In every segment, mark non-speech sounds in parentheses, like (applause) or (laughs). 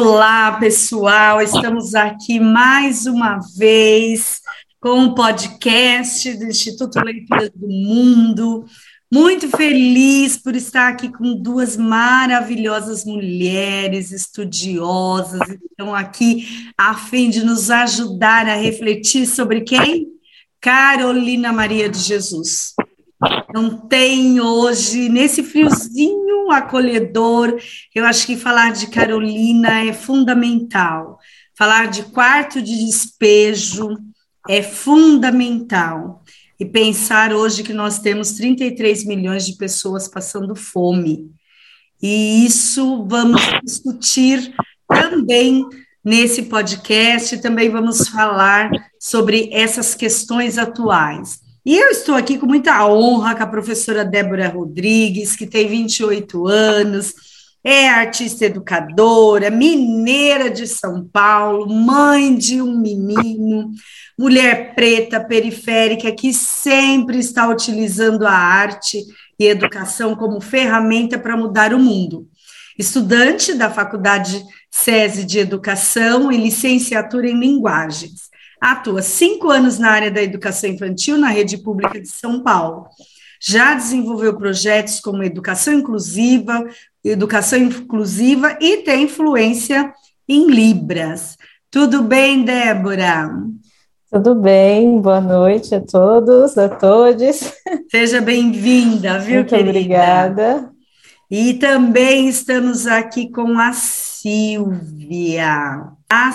Olá, pessoal. Estamos aqui mais uma vez com o podcast do Instituto Leituras do Mundo. Muito feliz por estar aqui com duas maravilhosas mulheres estudiosas, estão aqui a fim de nos ajudar a refletir sobre quem? Carolina Maria de Jesus. Não tem hoje, nesse friozinho acolhedor, eu acho que falar de Carolina é fundamental. Falar de quarto de despejo é fundamental e pensar hoje que nós temos 33 milhões de pessoas passando fome. E isso vamos discutir também nesse podcast, também vamos falar sobre essas questões atuais. E eu estou aqui com muita honra com a professora Débora Rodrigues, que tem 28 anos, é artista educadora, mineira de São Paulo, mãe de um menino, mulher preta, periférica, que sempre está utilizando a arte e educação como ferramenta para mudar o mundo. Estudante da Faculdade SESI de Educação e licenciatura em Linguagens. Atua cinco anos na área da educação infantil na rede pública de São Paulo. Já desenvolveu projetos como educação inclusiva, educação inclusiva e tem influência em Libras. Tudo bem, Débora? Tudo bem, boa noite a todos, a todos. Seja bem-vinda, viu, Muito querida? obrigada. E também estamos aqui com a Silvia. A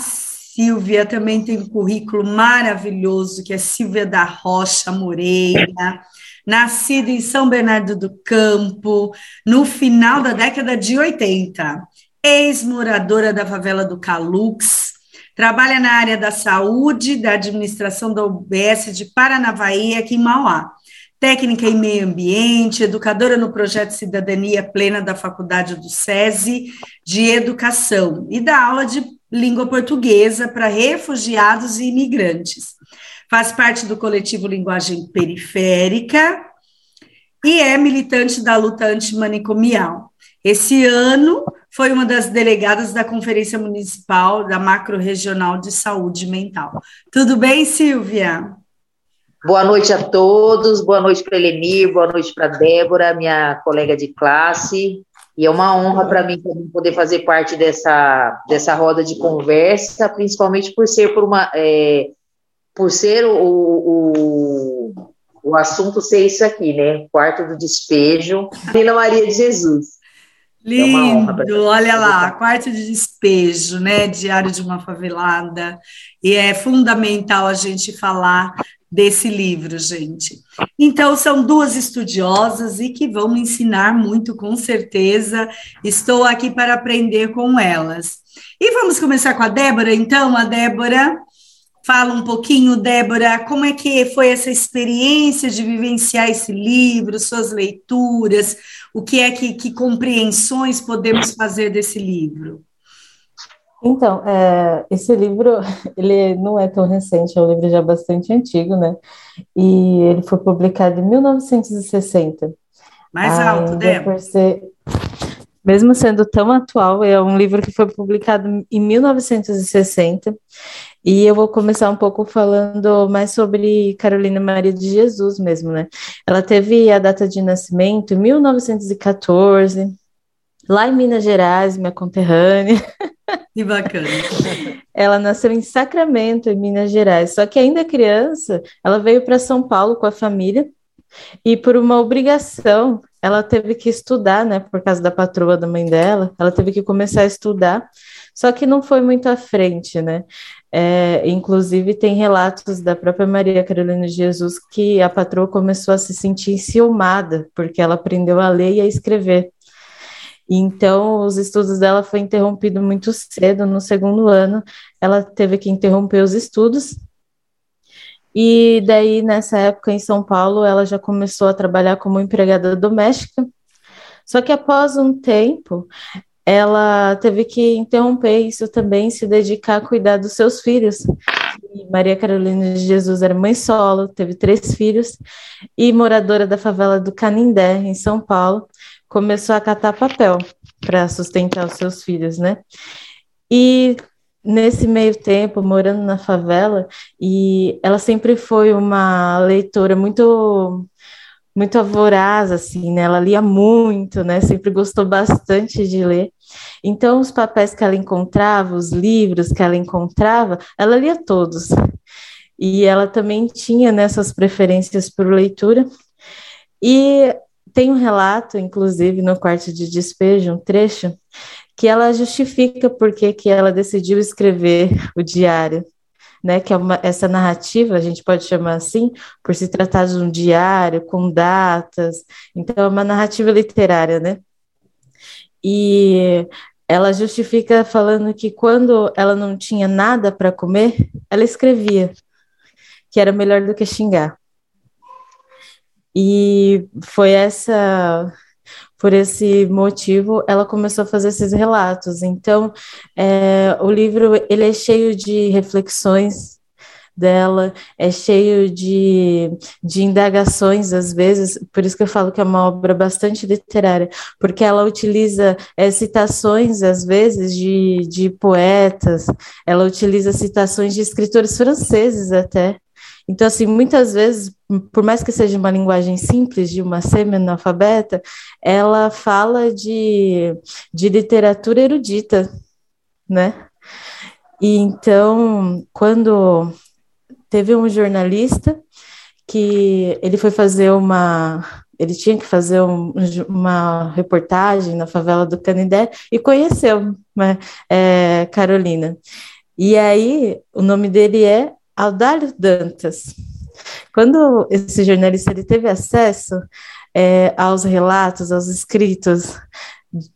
Silvia também tem um currículo maravilhoso, que é Silvia da Rocha Moreira, nascida em São Bernardo do Campo, no final da década de 80, ex-moradora da favela do Calux, Trabalha na área da saúde, da administração da UBS de Paranavaí, aqui em Mauá. Técnica em meio ambiente, educadora no projeto Cidadania Plena da Faculdade do SESI de Educação e dá aula de língua portuguesa para refugiados e imigrantes. Faz parte do coletivo Linguagem Periférica e é militante da luta antimanicomial. Esse ano foi uma das delegadas da Conferência Municipal da Macro Regional de Saúde Mental. Tudo bem, Silvia? Boa noite a todos, boa noite para Elenir, boa noite para Débora, minha colega de classe. E é uma honra para mim poder fazer parte dessa, dessa roda de conversa, principalmente por ser por uma é, por ser o, o, o assunto ser isso aqui, né? Quarto do despejo, Lina Maria de Jesus. É Lindo, é olha lá, quarto de despejo, né? Diário de uma favelada. E é fundamental a gente falar desse livro, gente. Então, são duas estudiosas e que vão me ensinar muito, com certeza. Estou aqui para aprender com elas. E vamos começar com a Débora, então. A Débora Fala um pouquinho, Débora, como é que foi essa experiência de vivenciar esse livro, suas leituras, o que é que, que compreensões podemos fazer desse livro? Então, é, esse livro, (laughs) ele não é tão recente, é um livro já bastante antigo, né? E ele foi publicado em 1960. Mais alto, Débora. Ser, mesmo sendo tão atual, é um livro que foi publicado em 1960 e eu vou começar um pouco falando mais sobre Carolina Maria de Jesus mesmo, né? Ela teve a data de nascimento em 1914, lá em Minas Gerais, minha conterrânea. (laughs) Que bacana. Ela nasceu em Sacramento, em Minas Gerais. Só que ainda criança, ela veio para São Paulo com a família e por uma obrigação, ela teve que estudar, né? Por causa da patroa da mãe dela, ela teve que começar a estudar. Só que não foi muito à frente, né? É, inclusive, tem relatos da própria Maria Carolina de Jesus que a patroa começou a se sentir enciumada, porque ela aprendeu a ler e a escrever. Então, os estudos dela foi interrompido muito cedo, no segundo ano, ela teve que interromper os estudos. E daí, nessa época, em São Paulo, ela já começou a trabalhar como empregada doméstica. Só que após um tempo, ela teve que interromper isso também, se dedicar a cuidar dos seus filhos. E Maria Carolina de Jesus era mãe solo, teve três filhos e moradora da favela do Canindé, em São Paulo, começou a catar papel para sustentar os seus filhos, né? E nesse meio tempo, morando na favela, e ela sempre foi uma leitora muito muito voraz, assim, né? Ela lia muito, né? Sempre gostou bastante de ler. Então, os papéis que ela encontrava, os livros que ela encontrava, ela lia todos. E ela também tinha nessas né, preferências por leitura. E tem um relato, inclusive, no quarto de despejo, um trecho, que ela justifica por que ela decidiu escrever o diário, né? Que é uma, essa narrativa, a gente pode chamar assim, por se tratar de um diário com datas, então é uma narrativa literária, né? E ela justifica falando que quando ela não tinha nada para comer, ela escrevia, que era melhor do que xingar. E foi essa por esse motivo, ela começou a fazer esses relatos. Então, é, o livro ele é cheio de reflexões dela, é cheio de, de indagações, às vezes, por isso que eu falo que é uma obra bastante literária, porque ela utiliza é, citações, às vezes, de, de poetas, ela utiliza citações de escritores franceses até, então, assim, muitas vezes, por mais que seja uma linguagem simples de uma semi-analfabeta, ela fala de, de literatura erudita, né? E então, quando teve um jornalista que ele foi fazer uma ele tinha que fazer um, uma reportagem na favela do Canindé e conheceu né, é, Carolina. E aí, o nome dele é Aldalho Dantas. Quando esse jornalista ele teve acesso é, aos relatos, aos escritos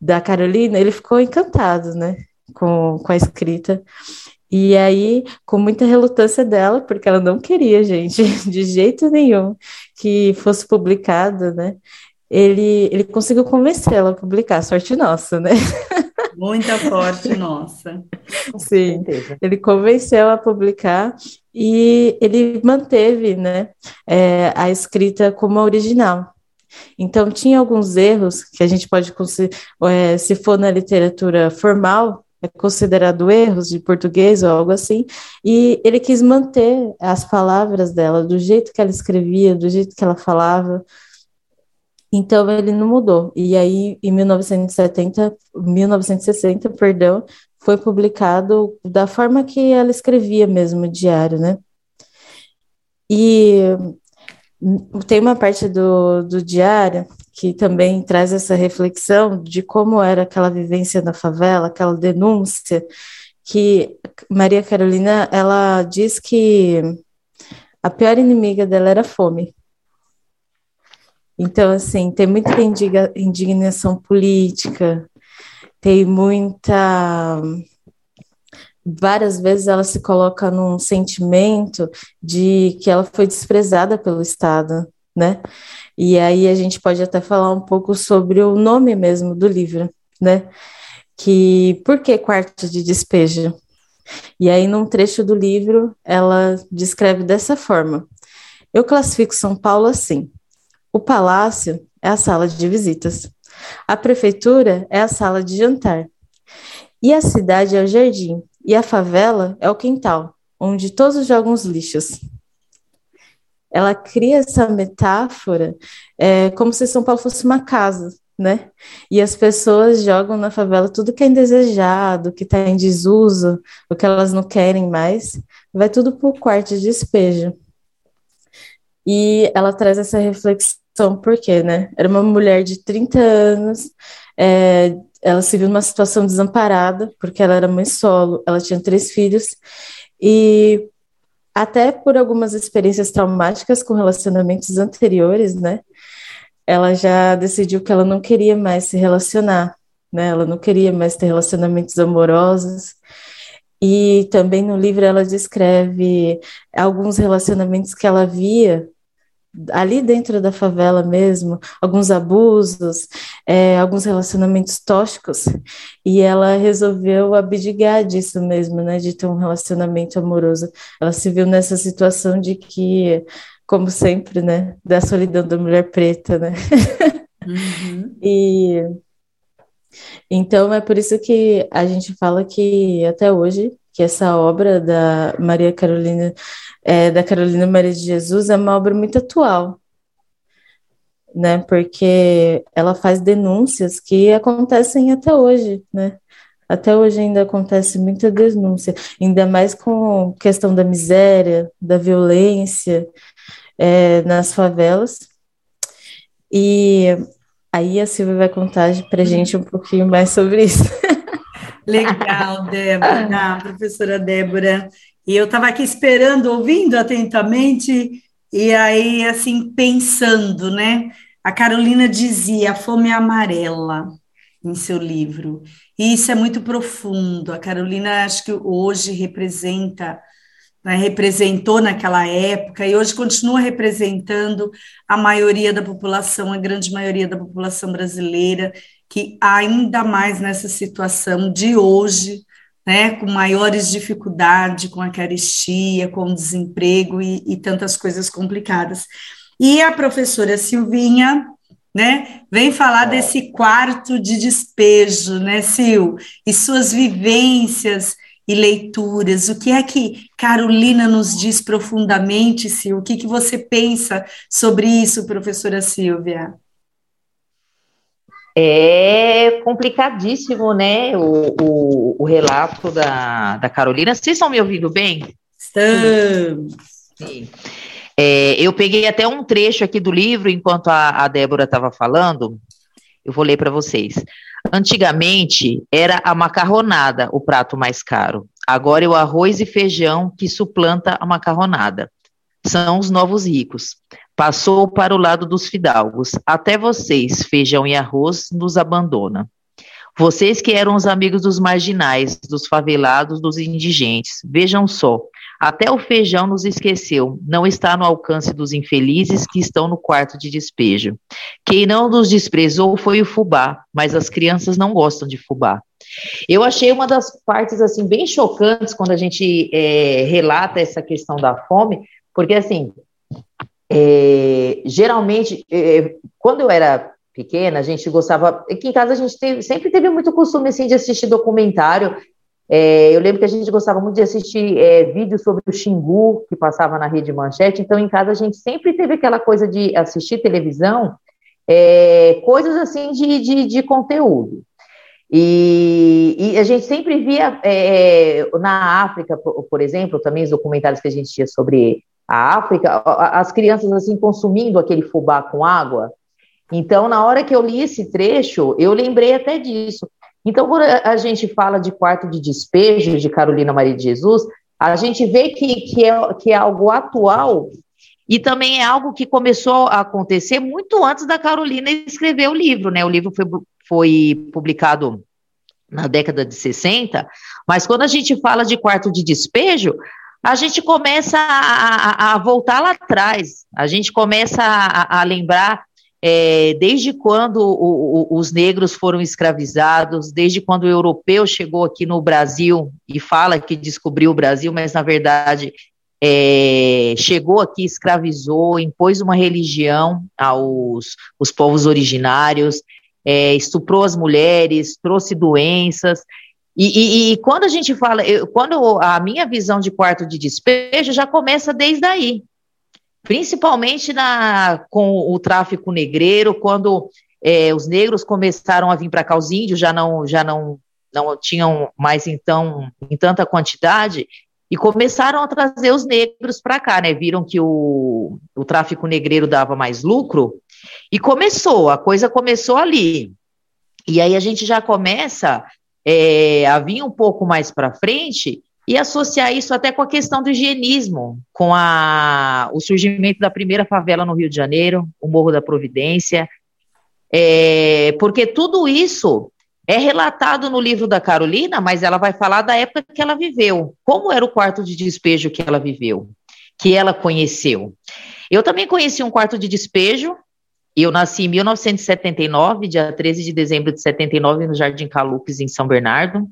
da Carolina, ele ficou encantado, né, com, com a escrita. E aí, com muita relutância dela, porque ela não queria, gente, (laughs) de jeito nenhum, que fosse publicado, né? Ele, ele conseguiu convencê-la a publicar, sorte nossa, né? (laughs) Muita sorte (laughs) nossa. Sim, ele convenceu a publicar e ele manteve né, é, a escrita como original. Então, tinha alguns erros que a gente pode, é, se for na literatura formal, é considerado erros de português ou algo assim, e ele quis manter as palavras dela, do jeito que ela escrevia, do jeito que ela falava, então ele não mudou. E aí, em 1970, 1960, perdão, foi publicado da forma que ela escrevia mesmo o diário, né? E tem uma parte do, do diário que também traz essa reflexão de como era aquela vivência na favela, aquela denúncia, que Maria Carolina, ela diz que a pior inimiga dela era a fome. Então, assim, tem muita indignação política, tem muita. Várias vezes ela se coloca num sentimento de que ela foi desprezada pelo Estado, né? E aí a gente pode até falar um pouco sobre o nome mesmo do livro, né? Que por que quarto de despejo? E aí, num trecho do livro, ela descreve dessa forma: Eu classifico São Paulo assim o palácio é a sala de visitas. A prefeitura é a sala de jantar. E a cidade é o jardim. E a favela é o quintal, onde todos jogam os lixos. Ela cria essa metáfora é, como se São Paulo fosse uma casa, né? E as pessoas jogam na favela tudo que é indesejado, que está em desuso, o que elas não querem mais, vai tudo para o quarto de despejo. E ela traz essa reflexão por quê, né? Era uma mulher de 30 anos, é, ela se viu numa situação desamparada, porque ela era mãe solo, ela tinha três filhos, e até por algumas experiências traumáticas com relacionamentos anteriores, né? Ela já decidiu que ela não queria mais se relacionar, né? Ela não queria mais ter relacionamentos amorosos. E também no livro ela descreve alguns relacionamentos que ela via ali dentro da favela mesmo, alguns abusos, é, alguns relacionamentos tóxicos, e ela resolveu abdicar disso mesmo, né, de ter um relacionamento amoroso. Ela se viu nessa situação de que, como sempre, né, da solidão da mulher preta, né, uhum. (laughs) e Então é por isso que a gente fala que até hoje que essa obra da Maria Carolina é, da Carolina Maria de Jesus é uma obra muito atual, né? Porque ela faz denúncias que acontecem até hoje, né? Até hoje ainda acontece muita denúncia, ainda mais com questão da miséria, da violência é, nas favelas. E aí a Silvia vai contar para gente um pouquinho mais sobre isso. Legal, Débora, ah, (laughs) professora Débora. E eu estava aqui esperando, ouvindo atentamente, e aí, assim, pensando, né? A Carolina dizia: a fome é amarela em seu livro. E isso é muito profundo. A Carolina, acho que hoje representa, né, representou naquela época e hoje continua representando a maioria da população, a grande maioria da população brasileira, que ainda mais nessa situação de hoje, né, com maiores dificuldades, com a carestia, com o desemprego e, e tantas coisas complicadas. E a professora Silvinha né? Vem falar desse quarto de despejo, né, Sil? E suas vivências e leituras. O que é que Carolina nos diz profundamente, Sil? O que, que você pensa sobre isso, professora Silvia? É complicadíssimo, né, o, o, o relato da, da Carolina. Vocês estão me ouvindo bem? Estamos. Sim. É, eu peguei até um trecho aqui do livro, enquanto a, a Débora estava falando, eu vou ler para vocês. Antigamente era a macarronada o prato mais caro. Agora é o arroz e feijão que suplanta a macarronada. São os novos ricos. Passou para o lado dos fidalgos. Até vocês, feijão e arroz, nos abandona. Vocês que eram os amigos dos marginais, dos favelados, dos indigentes. Vejam só, até o feijão nos esqueceu, não está no alcance dos infelizes que estão no quarto de despejo. Quem não nos desprezou foi o fubá, mas as crianças não gostam de fubá. Eu achei uma das partes assim bem chocantes quando a gente é, relata essa questão da fome, porque assim é, geralmente é, quando eu era pequena a gente gostava aqui em casa a gente teve, sempre teve muito costume assim de assistir documentário é, eu lembro que a gente gostava muito de assistir é, vídeos sobre o Xingu, que passava na Rede Manchete, então em casa a gente sempre teve aquela coisa de assistir televisão, é, coisas assim de, de, de conteúdo. E, e, a gente sempre via é, na África, por, por, exemplo, também os documentários que a gente tinha sobre a África, as crianças assim consumindo aquele fubá com água. Então, na hora que eu li esse trecho, eu lembrei até disso. Então, quando a gente fala de quarto de despejo de Carolina Maria de Jesus, a gente vê que, que, é, que é algo atual e também é algo que começou a acontecer muito antes da Carolina escrever o livro, né? O livro foi, foi publicado na década de 60, mas quando a gente fala de quarto de despejo, a gente começa a, a, a voltar lá atrás, a gente começa a, a lembrar é, desde quando o, o, os negros foram escravizados, desde quando o europeu chegou aqui no Brasil e fala que descobriu o Brasil, mas na verdade é, chegou aqui, escravizou, impôs uma religião aos os povos originários, é, estuprou as mulheres, trouxe doenças. E, e, e quando a gente fala, eu, quando a minha visão de quarto de despejo já começa desde aí, principalmente na, com o tráfico negreiro, quando é, os negros começaram a vir para cá, os índios já não, já não, não tinham mais então em tanta quantidade, e começaram a trazer os negros para cá, né? Viram que o, o tráfico negreiro dava mais lucro, e começou, a coisa começou ali. E aí a gente já começa é, a vir um pouco mais para frente e associar isso até com a questão do higienismo, com a, o surgimento da primeira favela no Rio de Janeiro, o Morro da Providência, é, porque tudo isso é relatado no livro da Carolina, mas ela vai falar da época que ela viveu, como era o quarto de despejo que ela viveu, que ela conheceu. Eu também conheci um quarto de despejo, eu nasci em 1979, dia 13 de dezembro de 79, no Jardim Calupes, em São Bernardo.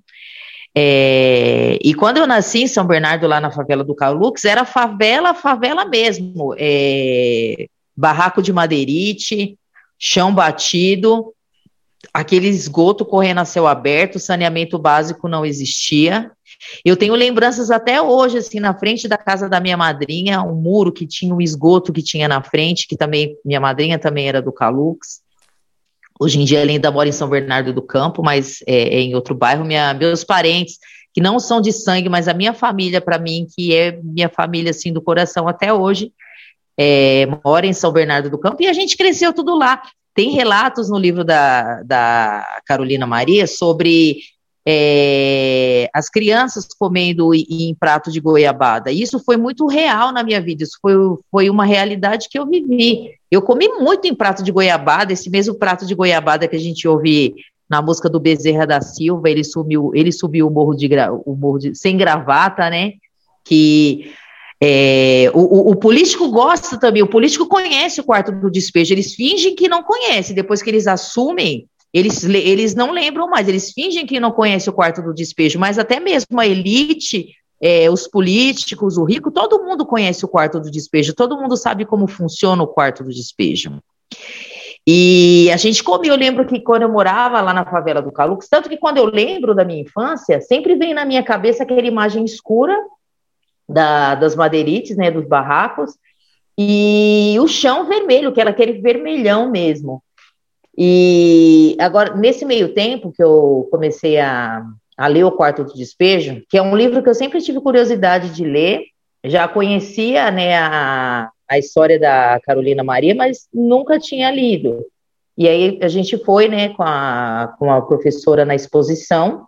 É, e quando eu nasci em São Bernardo, lá na favela do Calux, era favela, favela mesmo. É, barraco de madeirite, chão batido, aquele esgoto correndo a céu aberto, saneamento básico não existia. Eu tenho lembranças até hoje, assim, na frente da casa da minha madrinha, um muro que tinha um esgoto que tinha na frente, que também, minha madrinha também era do Calux. Hoje em dia ela ainda mora em São Bernardo do Campo, mas é, é em outro bairro. Minha, meus parentes, que não são de sangue, mas a minha família, para mim, que é minha família, assim, do coração até hoje, é, mora em São Bernardo do Campo, e a gente cresceu tudo lá. Tem relatos no livro da, da Carolina Maria sobre é, as crianças comendo em prato de goiabada. Isso foi muito real na minha vida, isso foi, foi uma realidade que eu vivi. Eu comi muito em prato de goiabada, esse mesmo prato de goiabada que a gente ouve na música do Bezerra da Silva, ele subiu, ele subiu o morro de, o morro de sem gravata, né? Que é, o, o, político gosta também, o político conhece o quarto do despejo, eles fingem que não conhecem, depois que eles assumem, eles, eles não lembram mais, eles fingem que não conhecem o quarto do despejo, mas até mesmo a elite, é, os políticos, o rico, todo mundo conhece o quarto do despejo, todo mundo sabe como funciona o quarto do despejo. E a gente comia, eu lembro que quando eu morava lá na favela do Calux, tanto que quando eu lembro da minha infância, sempre vem na minha cabeça aquela imagem escura da, das madeirites, né, dos barracos, e o chão vermelho, que era aquele vermelhão mesmo. E agora, nesse meio tempo que eu comecei a, a ler O Quarto do Despejo, que é um livro que eu sempre tive curiosidade de ler, já conhecia né, a, a história da Carolina Maria, mas nunca tinha lido. E aí a gente foi né, com, a, com a professora na exposição,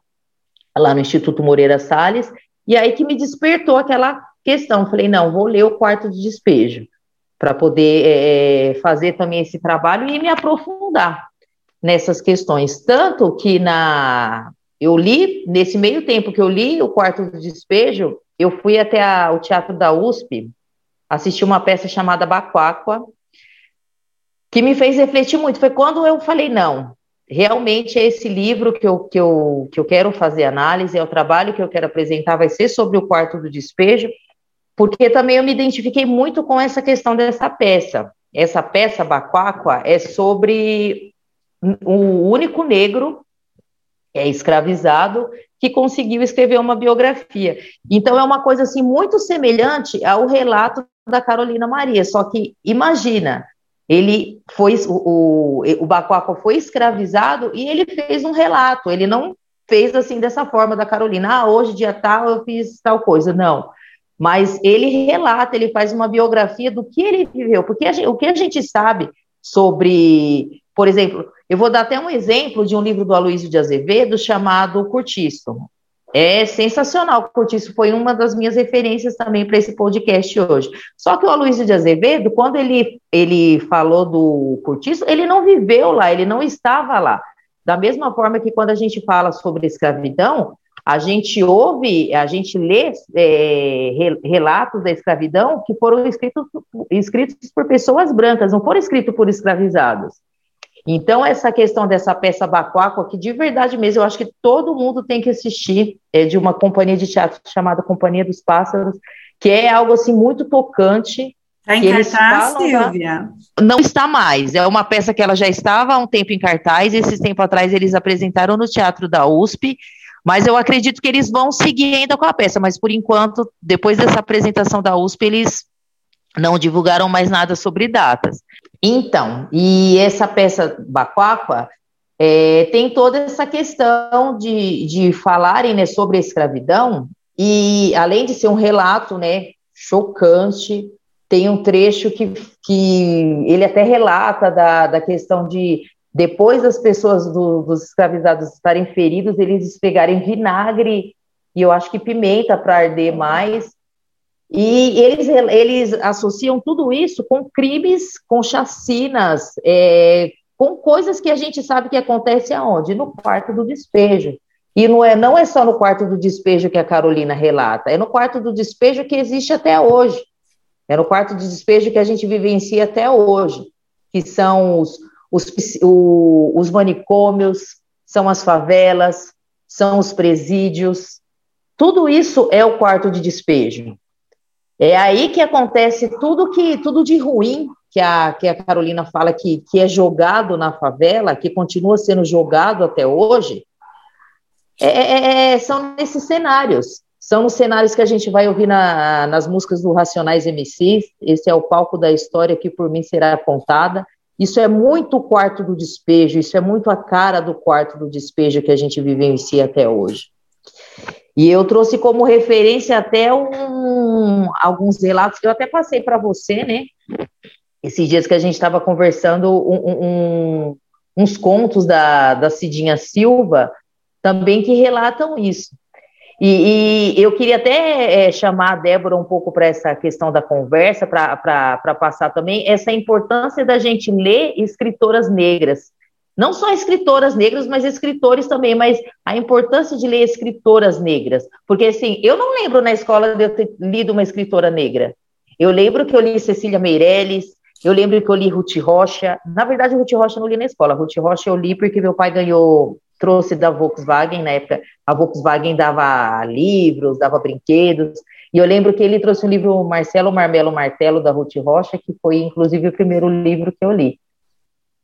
lá no Instituto Moreira Salles, e aí que me despertou aquela questão. Falei, não, vou ler o quarto de despejo, para poder é, fazer também esse trabalho e me aprofundar nessas questões. Tanto que na eu li, nesse meio tempo que eu li o quarto de despejo, eu fui até a, o Teatro da USP, assisti uma peça chamada Baquáqua, que me fez refletir muito. Foi quando eu falei, não, realmente é esse livro que eu, que, eu, que eu quero fazer análise, é o trabalho que eu quero apresentar, vai ser sobre o quarto do despejo, porque também eu me identifiquei muito com essa questão dessa peça. Essa peça, Baquáqua, é sobre o único negro é escravizado que conseguiu escrever uma biografia. Então é uma coisa assim muito semelhante ao relato da Carolina Maria, só que imagina, ele foi o, o, foi escravizado e ele fez um relato, ele não fez assim dessa forma da Carolina, ah, hoje dia tal eu fiz tal coisa, não. Mas ele relata, ele faz uma biografia do que ele viveu, porque gente, o que a gente sabe sobre, por exemplo, eu vou dar até um exemplo de um livro do Aloysio de Azevedo chamado Curtiço. É sensacional. Cortiço foi uma das minhas referências também para esse podcast hoje. Só que o Aloysio de Azevedo, quando ele, ele falou do Cortiço, ele não viveu lá, ele não estava lá. Da mesma forma que quando a gente fala sobre escravidão, a gente ouve, a gente lê é, relatos da escravidão que foram escritos, escritos por pessoas brancas, não foram escritos por escravizados. Então, essa questão dessa peça Bacuaco, que de verdade mesmo, eu acho que todo mundo tem que assistir, é de uma companhia de teatro chamada Companhia dos Pássaros, que é algo assim muito tocante. Está em cartaz, Silvia? Não está mais. É uma peça que ela já estava há um tempo em cartaz. Esse tempo atrás eles apresentaram no Teatro da USP. Mas eu acredito que eles vão seguir ainda com a peça. Mas por enquanto, depois dessa apresentação da USP, eles não divulgaram mais nada sobre datas. Então, e essa peça Bacuacua é, tem toda essa questão de, de falarem né, sobre a escravidão, e além de ser um relato né, chocante, tem um trecho que, que ele até relata da, da questão de depois das pessoas do, dos escravizados estarem feridos, eles pegarem vinagre e eu acho que pimenta para arder mais e eles, eles associam tudo isso com crimes, com chacinas, é, com coisas que a gente sabe que acontece aonde? No quarto do despejo. E não é, não é só no quarto do despejo que a Carolina relata, é no quarto do despejo que existe até hoje. É no quarto de despejo que a gente vivencia até hoje, que são os, os, os manicômios, são as favelas, são os presídios. Tudo isso é o quarto de despejo. É aí que acontece tudo que tudo de ruim que a, que a Carolina fala que, que é jogado na favela, que continua sendo jogado até hoje, é, é, é são nesses cenários. São os cenários que a gente vai ouvir na, nas músicas do Racionais MCs. Esse é o palco da história que por mim será contada. Isso é muito o quarto do despejo, isso é muito a cara do quarto do despejo que a gente vivencia até hoje. E eu trouxe como referência até um, alguns relatos que eu até passei para você, né? Esses dias que a gente estava conversando, um, um, uns contos da, da Cidinha Silva também que relatam isso. E, e eu queria até é, chamar a Débora um pouco para essa questão da conversa, para passar também essa importância da gente ler escritoras negras não só escritoras negras, mas escritores também, mas a importância de ler escritoras negras. Porque, assim, eu não lembro na escola de eu ter lido uma escritora negra. Eu lembro que eu li Cecília Meirelles, eu lembro que eu li Ruth Rocha. Na verdade, Ruth Rocha eu não li na escola. Ruth Rocha eu li porque meu pai ganhou, trouxe da Volkswagen, na época a Volkswagen dava livros, dava brinquedos. E eu lembro que ele trouxe um livro Marcelo Marmelo Martelo, da Ruth Rocha, que foi, inclusive, o primeiro livro que eu li.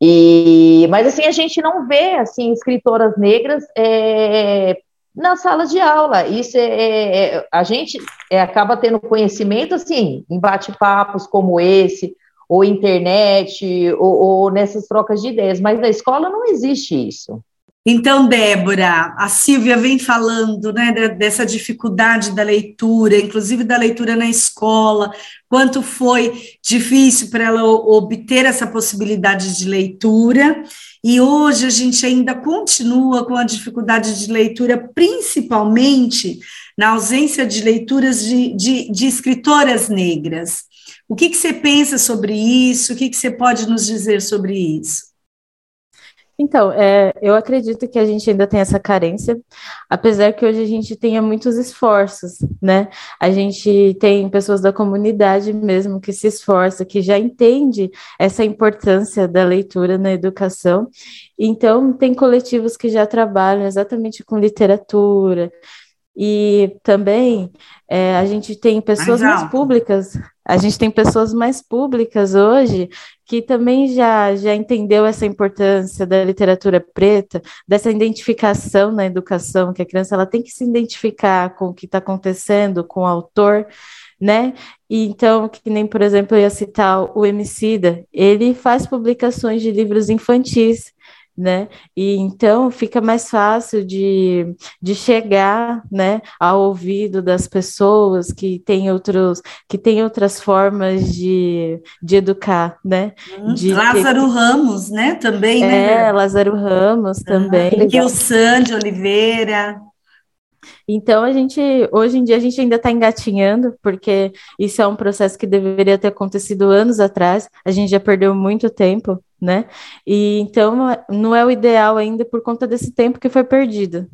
E, mas assim a gente não vê assim escritoras negras é, nas salas de aula. Isso é, é, é a gente é, acaba tendo conhecimento assim em bate-papos como esse, ou internet, ou, ou nessas trocas de ideias. Mas na escola não existe isso. Então, Débora, a Silvia vem falando né, dessa dificuldade da leitura, inclusive da leitura na escola, quanto foi difícil para ela obter essa possibilidade de leitura, e hoje a gente ainda continua com a dificuldade de leitura, principalmente na ausência de leituras de, de, de escritoras negras. O que, que você pensa sobre isso? O que, que você pode nos dizer sobre isso? Então, é, eu acredito que a gente ainda tem essa carência, apesar que hoje a gente tenha muitos esforços, né? A gente tem pessoas da comunidade mesmo que se esforça, que já entende essa importância da leitura na educação. Então, tem coletivos que já trabalham exatamente com literatura, e também é, a gente tem pessoas mais, públicas, a gente tem pessoas mais públicas hoje que também já, já entendeu essa importância da literatura preta, dessa identificação na educação, que a criança ela tem que se identificar com o que está acontecendo, com o autor, né? E então, que nem, por exemplo, eu ia citar o Emicida, ele faz publicações de livros infantis, né? E então fica mais fácil de, de chegar, né, ao ouvido das pessoas que têm outros que têm outras formas de, de educar, né? Hum, de Lázaro ter... Ramos, né? Também, é, né? Lázaro Ramos ah, também. E o Sandy Oliveira. Então, a gente, hoje em dia, a gente ainda está engatinhando, porque isso é um processo que deveria ter acontecido anos atrás, a gente já perdeu muito tempo, né? E então, não é o ideal ainda por conta desse tempo que foi perdido.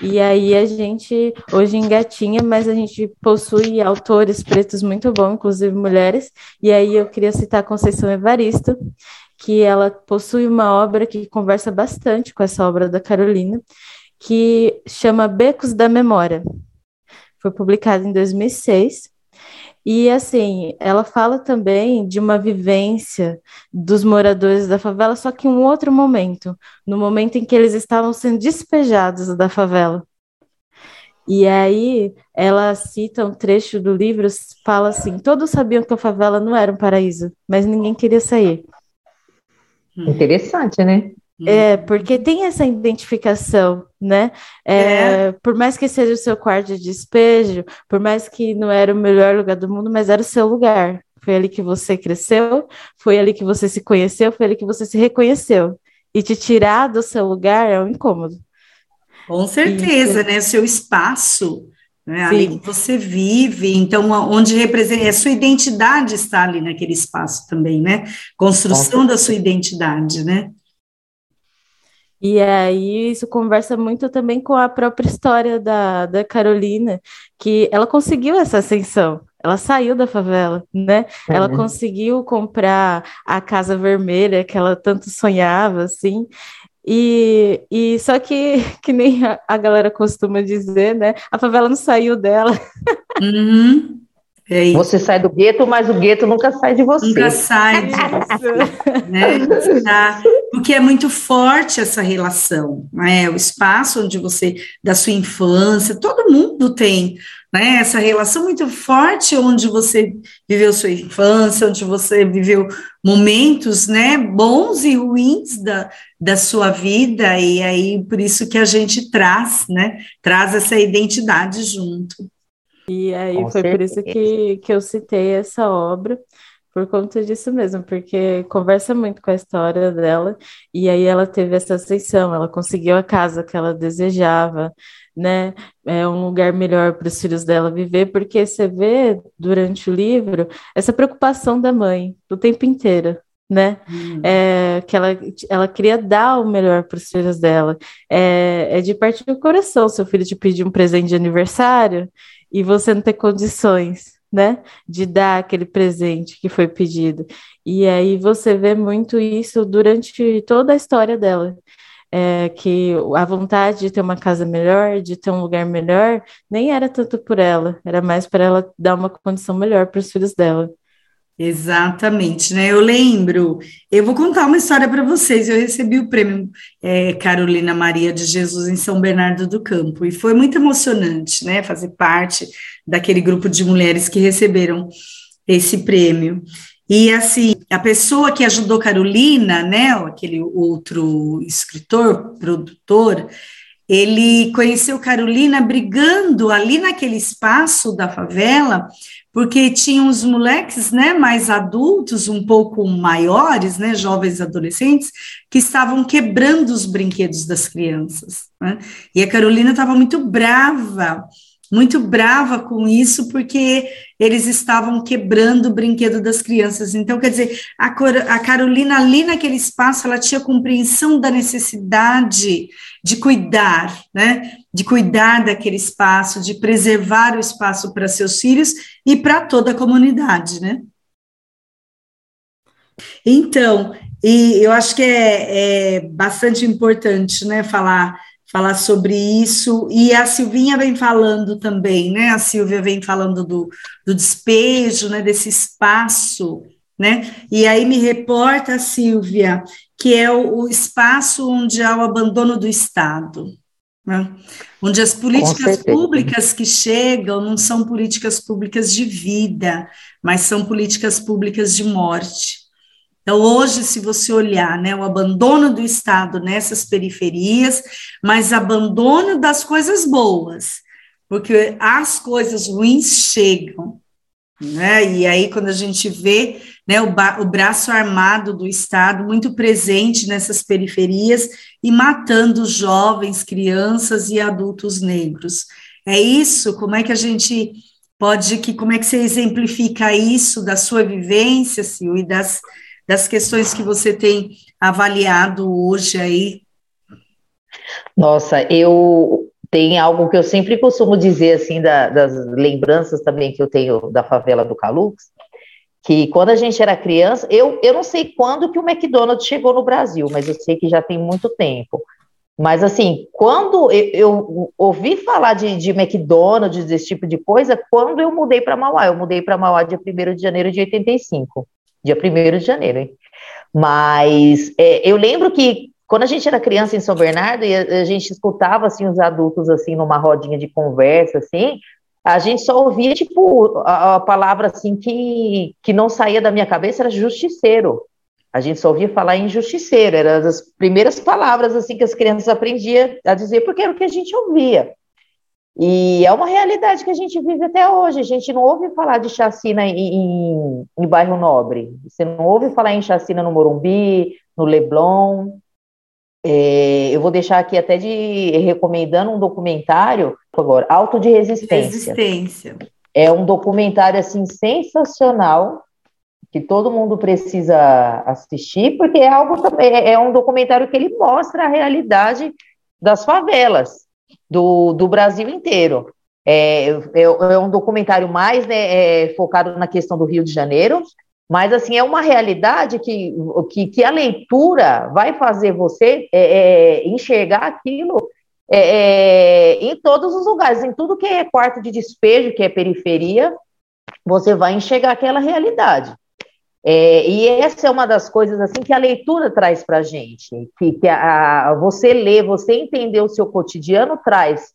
E aí a gente hoje engatinha, mas a gente possui autores pretos muito bons, inclusive mulheres. E aí eu queria citar a Conceição Evaristo, que ela possui uma obra que conversa bastante com essa obra da Carolina, que chama Becos da Memória. Foi publicado em 2006. E assim, ela fala também de uma vivência dos moradores da favela, só que em um outro momento, no momento em que eles estavam sendo despejados da favela. E aí ela cita um trecho do livro, fala assim: todos sabiam que a favela não era um paraíso, mas ninguém queria sair. Interessante, né? É, porque tem essa identificação, né? É, é. Por mais que seja o seu quarto de despejo, por mais que não era o melhor lugar do mundo, mas era o seu lugar. Foi ali que você cresceu, foi ali que você se conheceu, foi ali que você se reconheceu. E te tirar do seu lugar é um incômodo. Com certeza, Isso. né? O seu espaço, né? ali que você vive, então onde representa, a sua identidade está ali naquele espaço também, né? Construção da sua identidade, né? E aí isso conversa muito também com a própria história da, da Carolina, que ela conseguiu essa ascensão. Ela saiu da favela, né? É. Ela conseguiu comprar a casa vermelha que ela tanto sonhava, assim. E, e só que, (laughs) que nem a, a galera costuma dizer, né? A favela não saiu dela. Uhum. É você sai do gueto, mas o gueto nunca sai de você. Nunca sai de (laughs) você. né? Porque é muito forte essa relação, né? O espaço onde você, da sua infância, todo mundo tem né? essa relação muito forte onde você viveu sua infância, onde você viveu momentos né, bons e ruins da, da sua vida, e aí por isso que a gente traz, né? Traz essa identidade junto. E aí Com foi certeza. por isso que, que eu citei essa obra, por conta disso mesmo, porque conversa muito com a história dela, e aí ela teve essa ascensão, ela conseguiu a casa que ela desejava, né? É um lugar melhor para os filhos dela viver, porque você vê durante o livro essa preocupação da mãe o tempo inteiro, né? Hum. É, que ela, ela queria dar o melhor para os filhos dela. É, é de partir do coração seu filho te pedir um presente de aniversário e você não ter condições, né, de dar aquele presente que foi pedido. E aí você vê muito isso durante toda a história dela. É, que a vontade de ter uma casa melhor, de ter um lugar melhor, nem era tanto por ela, era mais para ela dar uma condição melhor para os filhos dela. Exatamente, né? Eu lembro, eu vou contar uma história para vocês. Eu recebi o prêmio é, Carolina Maria de Jesus em São Bernardo do Campo e foi muito emocionante, né? Fazer parte daquele grupo de mulheres que receberam esse prêmio. E assim, a pessoa que ajudou Carolina, né? Aquele outro escritor, produtor, ele conheceu Carolina brigando ali naquele espaço da favela porque tinham os moleques, né, mais adultos, um pouco maiores, né, jovens adolescentes, que estavam quebrando os brinquedos das crianças. Né? E a Carolina estava muito brava, muito brava com isso, porque eles estavam quebrando o brinquedo das crianças. Então, quer dizer, a, a Carolina ali naquele espaço, ela tinha compreensão da necessidade de cuidar, né? De cuidar daquele espaço, de preservar o espaço para seus filhos e para toda a comunidade, né? Então, e eu acho que é, é bastante importante, né, falar falar sobre isso. E a Silvinha vem falando também, né? A Silvia vem falando do, do despejo, né? Desse espaço, né? E aí me reporta a Silvia que é o, o espaço onde há o abandono do Estado. Né? Onde as políticas públicas que chegam não são políticas públicas de vida, mas são políticas públicas de morte. Então, hoje, se você olhar né, o abandono do Estado nessas periferias, mas abandono das coisas boas, porque as coisas ruins chegam. Né? E aí, quando a gente vê né, o, o braço armado do Estado muito presente nessas periferias e matando jovens, crianças e adultos negros. É isso? Como é que a gente pode, que, como é que você exemplifica isso da sua vivência, Sil, e das das questões que você tem avaliado hoje aí? Nossa, eu tenho algo que eu sempre costumo dizer assim da, das lembranças também que eu tenho da favela do Calux, que quando a gente era criança, eu, eu não sei quando que o McDonald's chegou no Brasil, mas eu sei que já tem muito tempo. Mas assim, quando eu, eu ouvi falar de, de, McDonald's, desse tipo de coisa, quando eu mudei para Mauá, eu mudei para Mauá dia 1 de janeiro de 85 dia 1 de janeiro, hein? Mas é, eu lembro que quando a gente era criança em São Bernardo e a, a, gente escutava assim os adultos assim numa rodinha de conversa assim, a gente só ouvia tipo a, a, palavra assim que, que não saía da minha cabeça era justiceiro. A gente só ouvia falar em justiceiro, eram as primeiras palavras assim que as crianças aprendiam a dizer porque era o que a gente ouvia. E é uma realidade que a gente vive até hoje. A gente não ouve falar de chacina em, em, em bairro nobre. Você não ouve falar em chacina no Morumbi, no Leblon. É, eu vou deixar aqui até de recomendando um documentário agora, Alto de Resistência. Resistência. É um documentário assim sensacional que todo mundo precisa assistir, porque é algo também é um documentário que ele mostra a realidade das favelas do, do Brasil inteiro. É, é, é um documentário mais né, é, focado na questão do Rio de Janeiro, mas assim é uma realidade que, que, que a leitura vai fazer você é, é enxergar aquilo é, em todos os lugares, em tudo que é quarto de despejo, que é periferia, você vai enxergar aquela realidade. É, e essa é uma das coisas assim que a leitura traz para a gente, que, que a, a, você ler, você entender o seu cotidiano traz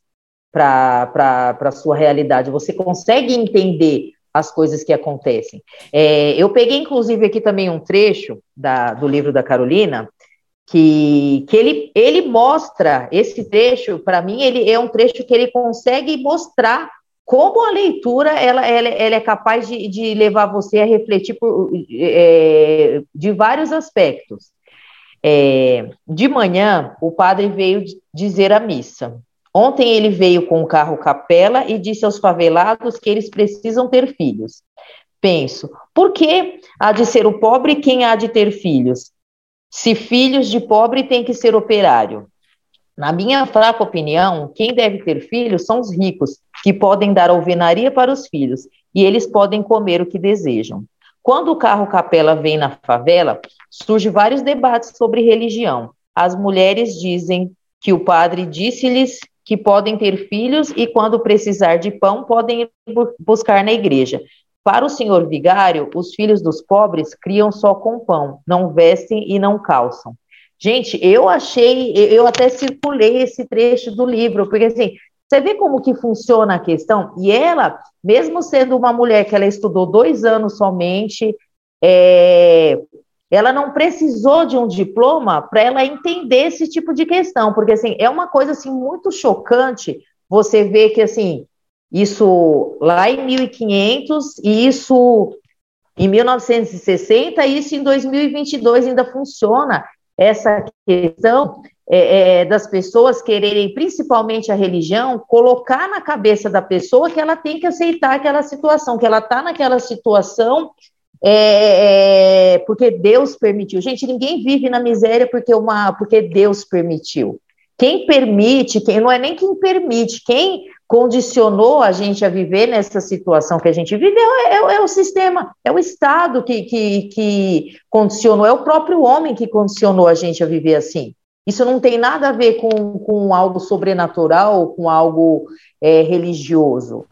para a sua realidade. Você consegue entender as coisas que acontecem. É, eu peguei, inclusive, aqui também um trecho da, do livro da Carolina, que, que ele, ele mostra esse trecho, para mim, ele é um trecho que ele consegue mostrar como a leitura ela, ela, ela é capaz de, de, levar você a refletir por, é, de vários aspectos. É, de manhã, o padre veio dizer a missa. Ontem ele veio com o carro capela e disse aos favelados que eles precisam ter filhos. Penso, por que há de ser o pobre quem há de ter filhos? Se filhos de pobre tem que ser operário. Na minha fraca opinião, quem deve ter filhos são os ricos, que podem dar alvenaria para os filhos, e eles podem comer o que desejam. Quando o carro capela vem na favela, surgem vários debates sobre religião. As mulheres dizem que o padre disse-lhes que podem ter filhos e, quando precisar de pão, podem buscar na igreja. Para o senhor vigário, os filhos dos pobres criam só com pão, não vestem e não calçam. Gente, eu achei, eu até circulei esse trecho do livro, porque assim, você vê como que funciona a questão? E ela, mesmo sendo uma mulher que ela estudou dois anos somente, é, ela não precisou de um diploma para ela entender esse tipo de questão, porque assim, é uma coisa assim muito chocante você ver que assim, isso lá em 1500 e isso em 1960, isso em 2022 ainda funciona essa questão é, é, das pessoas quererem, principalmente a religião, colocar na cabeça da pessoa que ela tem que aceitar aquela situação, que ela está naquela situação é, é, porque Deus permitiu. Gente, ninguém vive na miséria porque, uma, porque Deus permitiu. Quem permite, quem não é nem quem permite, quem condicionou a gente a viver nessa situação que a gente vive é, é, é o sistema, é o Estado que, que, que condicionou, é o próprio homem que condicionou a gente a viver assim. Isso não tem nada a ver com, com algo sobrenatural, com algo é, religioso.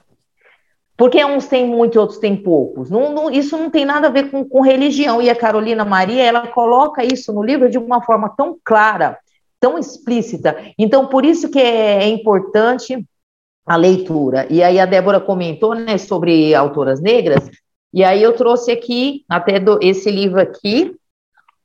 Porque uns têm muito e outros têm poucos. Não, não, isso não tem nada a ver com, com religião. E a Carolina Maria, ela coloca isso no livro de uma forma tão clara, tão explícita. Então, por isso que é, é importante a leitura. E aí a Débora comentou, né, sobre autoras negras, e aí eu trouxe aqui até do, esse livro aqui,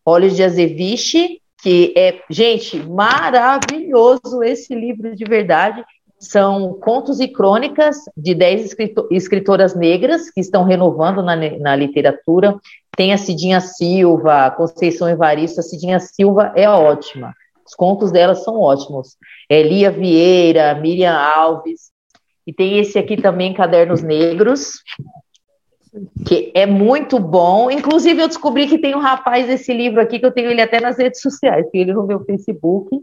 Olhos de Azeviche, que é, gente, maravilhoso esse livro de verdade. São contos e crônicas de dez escritoras negras que estão renovando na, na literatura. Tem a Cidinha Silva, Conceição Evaristo. A Cidinha Silva é ótima. Os contos delas são ótimos. É Lia Vieira, Miriam Alves. E tem esse aqui também, Cadernos Negros, que é muito bom. Inclusive, eu descobri que tem um rapaz desse livro aqui, que eu tenho ele até nas redes sociais, tem ele no meu Facebook,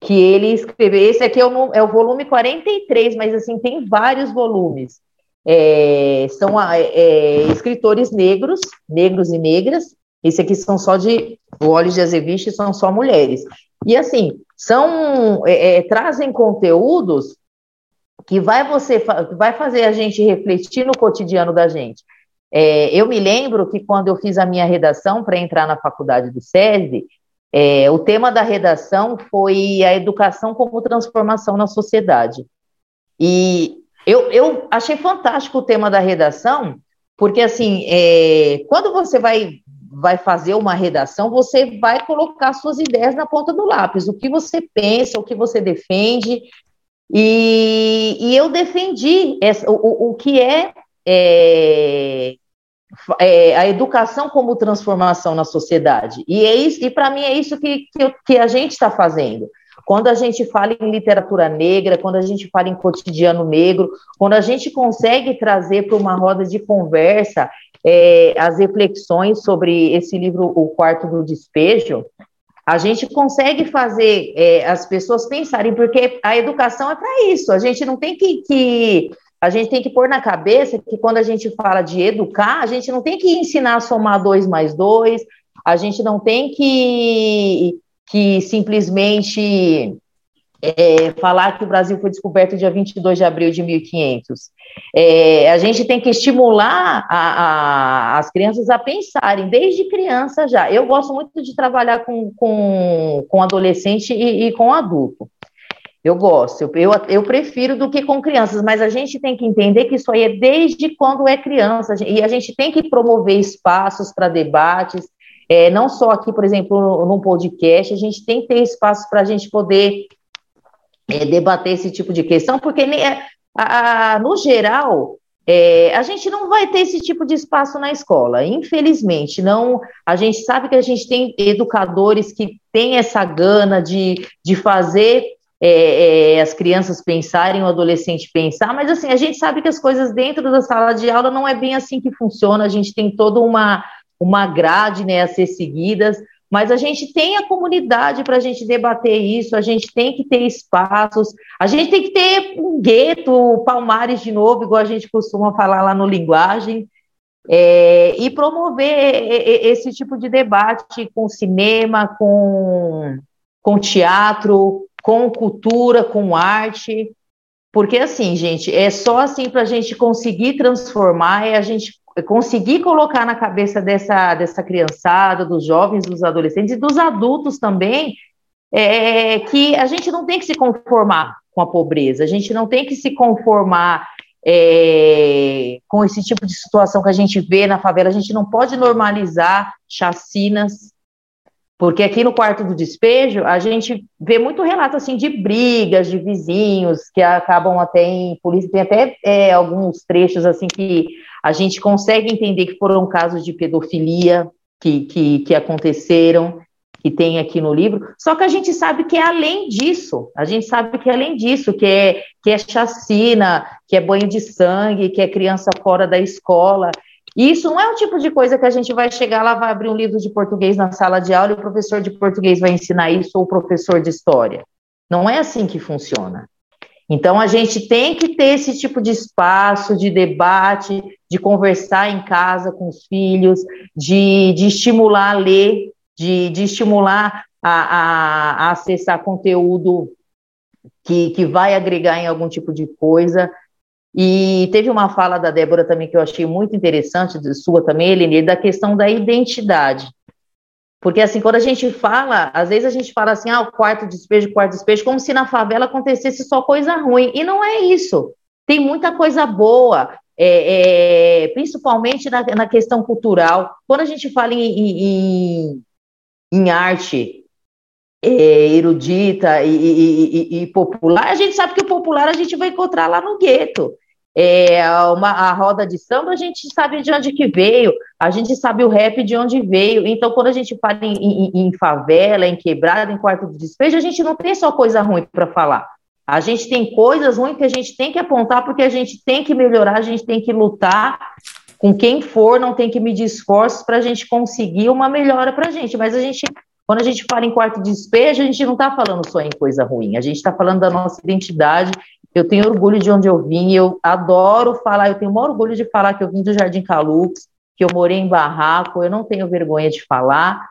que ele escreveu. Esse aqui é o, é o volume 43, mas assim, tem vários volumes. É, são é, é, escritores negros, negros e negras. Esse aqui são só de. O Olhos de Azeviche são só mulheres. E assim, são é, é, trazem conteúdos que vai você vai fazer a gente refletir no cotidiano da gente. É, eu me lembro que quando eu fiz a minha redação para entrar na faculdade do SESI, é, o tema da redação foi a educação como transformação na sociedade. E eu, eu achei fantástico o tema da redação, porque assim, é, quando você vai vai fazer uma redação, você vai colocar suas ideias na ponta do lápis, o que você pensa, o que você defende, e, e eu defendi essa, o, o que é, é, é, a educação como transformação na sociedade, e, é isso, e para mim é isso que, que, que a gente está fazendo. Quando a gente fala em literatura negra, quando a gente fala em cotidiano negro, quando a gente consegue trazer para uma roda de conversa é, as reflexões sobre esse livro, O Quarto do Despejo, a gente consegue fazer é, as pessoas pensarem, porque a educação é para isso. A gente não tem que, que, a gente tem que pôr na cabeça que quando a gente fala de educar, a gente não tem que ensinar a somar dois mais dois, a gente não tem que, que simplesmente é, falar que o Brasil foi descoberto dia 22 de abril de 1500. É, a gente tem que estimular a, a, as crianças a pensarem, desde criança já. Eu gosto muito de trabalhar com, com, com adolescente e, e com adulto. Eu gosto, eu, eu, eu, prefiro do que com crianças, mas a gente tem que entender que isso aí é desde quando é criança, e a gente tem que promover espaços para debates, é, não só aqui, por exemplo, num podcast, a gente tem que ter espaço para a gente poder é, debater esse tipo de questão, porque é, a, a, no geral é, a gente não vai ter esse tipo de espaço na escola, infelizmente. Não, a gente sabe que a gente tem educadores que têm essa gana de, de fazer é, é, as crianças pensarem, o adolescente pensar, mas assim, a gente sabe que as coisas dentro da sala de aula não é bem assim que funciona, a gente tem toda uma, uma grade né, a ser seguidas, mas a gente tem a comunidade para a gente debater isso, a gente tem que ter espaços, a gente tem que ter um gueto, palmares de novo, igual a gente costuma falar lá no linguagem, é, e promover esse tipo de debate com cinema, com, com teatro, com cultura, com arte, porque assim, gente, é só assim para a gente conseguir transformar, é a gente conseguir colocar na cabeça dessa, dessa criançada, dos jovens, dos adolescentes e dos adultos também, é, que a gente não tem que se conformar com a pobreza, a gente não tem que se conformar é, com esse tipo de situação que a gente vê na favela, a gente não pode normalizar chacinas, porque aqui no quarto do despejo a gente vê muito relato assim de brigas de vizinhos que acabam até em polícia, tem até é, alguns trechos assim que a gente consegue entender que foram casos de pedofilia que, que, que aconteceram, que tem aqui no livro, só que a gente sabe que é além disso, a gente sabe que é além disso, que é, que é chacina, que é banho de sangue, que é criança fora da escola, e isso não é o tipo de coisa que a gente vai chegar lá, vai abrir um livro de português na sala de aula e o professor de português vai ensinar isso ou o professor de história. Não é assim que funciona. Então, a gente tem que ter esse tipo de espaço de debate, de conversar em casa com os filhos, de, de estimular a ler, de, de estimular a, a, a acessar conteúdo que, que vai agregar em algum tipo de coisa. E teve uma fala da Débora também que eu achei muito interessante, sua também, Elenir, da questão da identidade. Porque, assim, quando a gente fala, às vezes a gente fala assim, ah, o quarto despejo, quarto despejo, como se na favela acontecesse só coisa ruim. E não é isso. Tem muita coisa boa, é, é, principalmente na, na, questão cultural. Quando a gente fala em, em, em arte é, erudita e, e, e, popular, a gente sabe que o popular a gente vai encontrar lá no gueto é, uma, a roda de samba, a gente sabe de onde que veio, a gente sabe o rap de onde veio. Então, quando a gente fala em, em, em favela, em quebrada, em quarto de despejo, a gente não tem só coisa ruim para falar. A gente tem coisas ruins que a gente tem que apontar, porque a gente tem que melhorar, a gente tem que lutar com quem for, não tem que medir esforços para a gente conseguir uma melhora para a gente. Mas a gente, quando a gente fala em quarto de despejo, a gente não está falando só em coisa ruim, a gente está falando da nossa identidade eu tenho orgulho de onde eu vim, eu adoro falar, eu tenho o maior orgulho de falar que eu vim do Jardim Calux, que eu morei em barraco, eu não tenho vergonha de falar.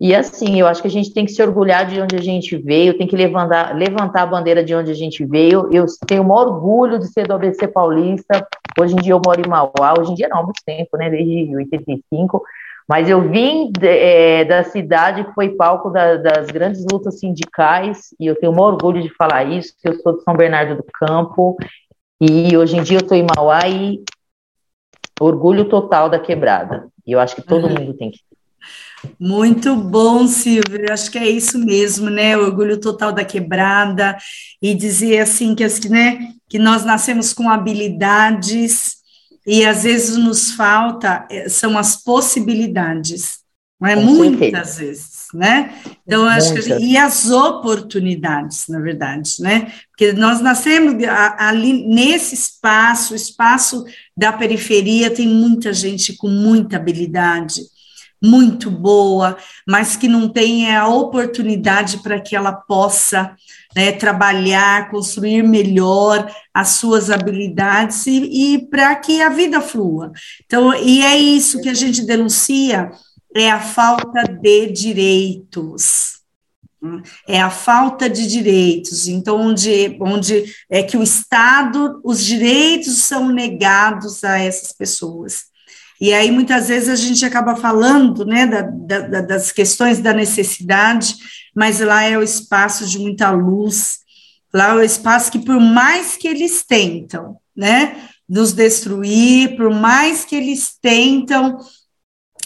E assim, eu acho que a gente tem que se orgulhar de onde a gente veio, tem que levantar, levantar a bandeira de onde a gente veio. Eu tenho o maior orgulho de ser do ABC Paulista. Hoje em dia eu moro em Mauá, hoje em dia não, há muito tempo, né? Desde 85. Mas eu vim é, da cidade que foi palco da, das grandes lutas sindicais, e eu tenho um orgulho de falar isso, que eu sou de São Bernardo do Campo, e hoje em dia eu estou em Mauá e orgulho total da quebrada. E eu acho que todo uhum. mundo tem que muito bom, Silvio. Eu acho que é isso mesmo, né? O orgulho total da quebrada e dizer assim que, né, que nós nascemos com habilidades e às vezes nos falta eh, são as possibilidades, não é? Muitas vezes, né? Então, acho que gente, e as oportunidades, na verdade, né? Porque nós nascemos ali nesse espaço, o espaço da periferia tem muita gente com muita habilidade, muito boa, mas que não tem a oportunidade para que ela possa né, trabalhar, construir melhor as suas habilidades e, e para que a vida flua. Então, e é isso que a gente denuncia, é a falta de direitos. é a falta de direitos, então onde, onde é que o Estado, os direitos são negados a essas pessoas. E aí, muitas vezes, a gente acaba falando né, da, da, das questões da necessidade, mas lá é o espaço de muita luz, lá é o espaço que, por mais que eles tentam, né, nos destruir, por mais que eles tentam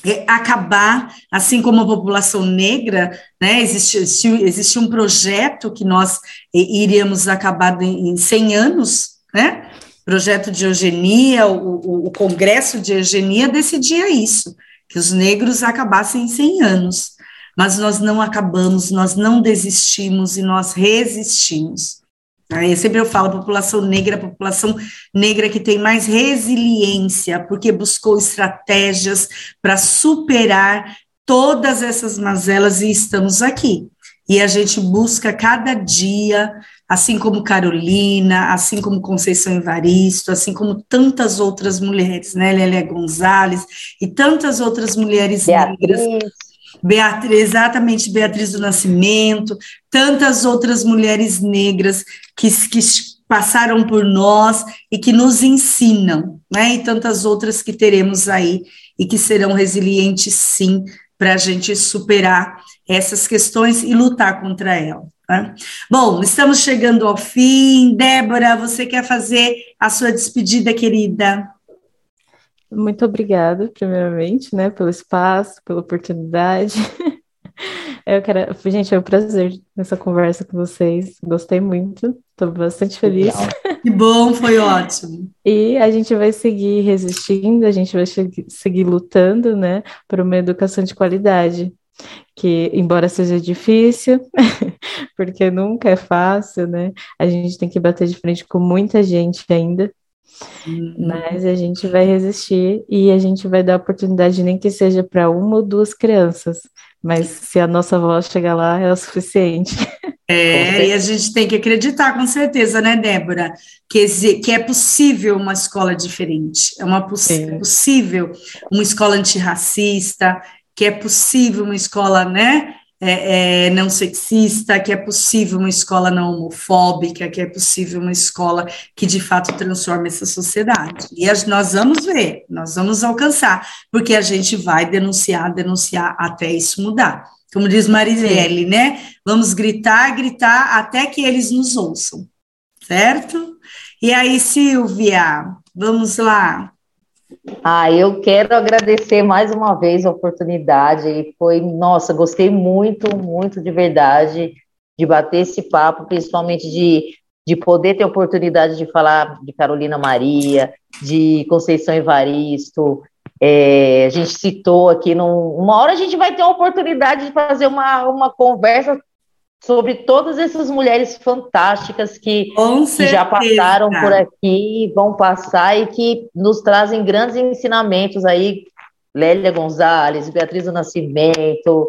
é, acabar, assim como a população negra, né, existe, existe um projeto que nós iríamos acabar em 100 anos, né, projeto de eugenia, o, o, Congresso de Eugenia decidia isso, que os negros acabassem em 100 anos. Mas nós não acabamos, nós não desistimos e nós resistimos. Aí sempre eu falo, população negra, população negra que tem mais resiliência, porque buscou estratégias para superar todas essas mazelas e estamos aqui. E a gente busca cada dia assim como Carolina, assim como Conceição Evaristo, assim como tantas outras mulheres, né, Lélia Gonzalez e tantas outras mulheres Beatriz. negras. Beatriz, exatamente, Beatriz do Nascimento, tantas outras mulheres negras que, que passaram por nós e que nos ensinam, né? E tantas outras que teremos aí e que serão resilientes, sim, para a gente superar essas questões e lutar contra elas. Né? Bom, estamos chegando ao fim. Débora, você quer fazer a sua despedida, querida? Muito obrigada, primeiramente, né, pelo espaço, pela oportunidade. (laughs) Eu quero, gente, é um prazer nessa conversa com vocês. Gostei muito, estou bastante feliz. (laughs) Que bom, foi ótimo. E a gente vai seguir resistindo, a gente vai seguir lutando, né, por uma educação de qualidade que, embora seja difícil, (laughs) porque nunca é fácil, né? A gente tem que bater de frente com muita gente ainda, uhum. mas a gente vai resistir e a gente vai dar oportunidade, nem que seja para uma ou duas crianças, mas se a nossa voz chegar lá, é o suficiente. (laughs) É, e a gente tem que acreditar com certeza, né, Débora, que, que é possível uma escola diferente, é uma poss é possível uma escola antirracista, que é possível uma escola, né, é, é, não sexista, que é possível uma escola não homofóbica, que é possível uma escola que de fato transforme essa sociedade. E as, nós vamos ver, nós vamos alcançar, porque a gente vai denunciar, denunciar até isso mudar. Como diz Marilele, né? Vamos gritar, gritar até que eles nos ouçam, certo? E aí, Silvia, vamos lá. Ah, eu quero agradecer mais uma vez a oportunidade. Foi, nossa, gostei muito, muito de verdade de bater esse papo, principalmente de, de poder ter oportunidade de falar de Carolina Maria, de Conceição Evaristo. É, a gente citou aqui, num, uma hora a gente vai ter a oportunidade de fazer uma, uma conversa sobre todas essas mulheres fantásticas que, que, já passaram por aqui, vão passar e que nos trazem grandes ensinamentos aí, Lélia Gonzalez, Beatriz do Nascimento,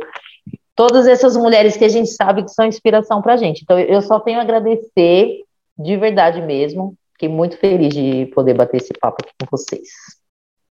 todas essas mulheres que a gente sabe que são inspiração para a gente. Então, eu só tenho a agradecer, de verdade mesmo, fiquei muito feliz de poder bater esse papo aqui com vocês.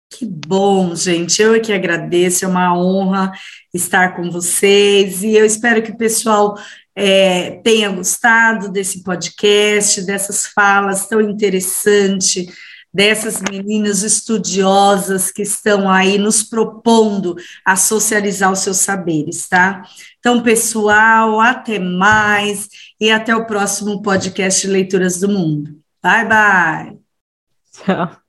Que bom, gente. Eu é que agradeço, é uma honra estar com vocês e eu espero que o pessoal é, tenha gostado desse podcast, dessas falas tão interessantes, dessas meninas estudiosas que estão aí nos propondo a socializar os seus saberes, tá? Então, pessoal, até mais e até o próximo podcast Leituras do Mundo. Bye, bye. Tchau.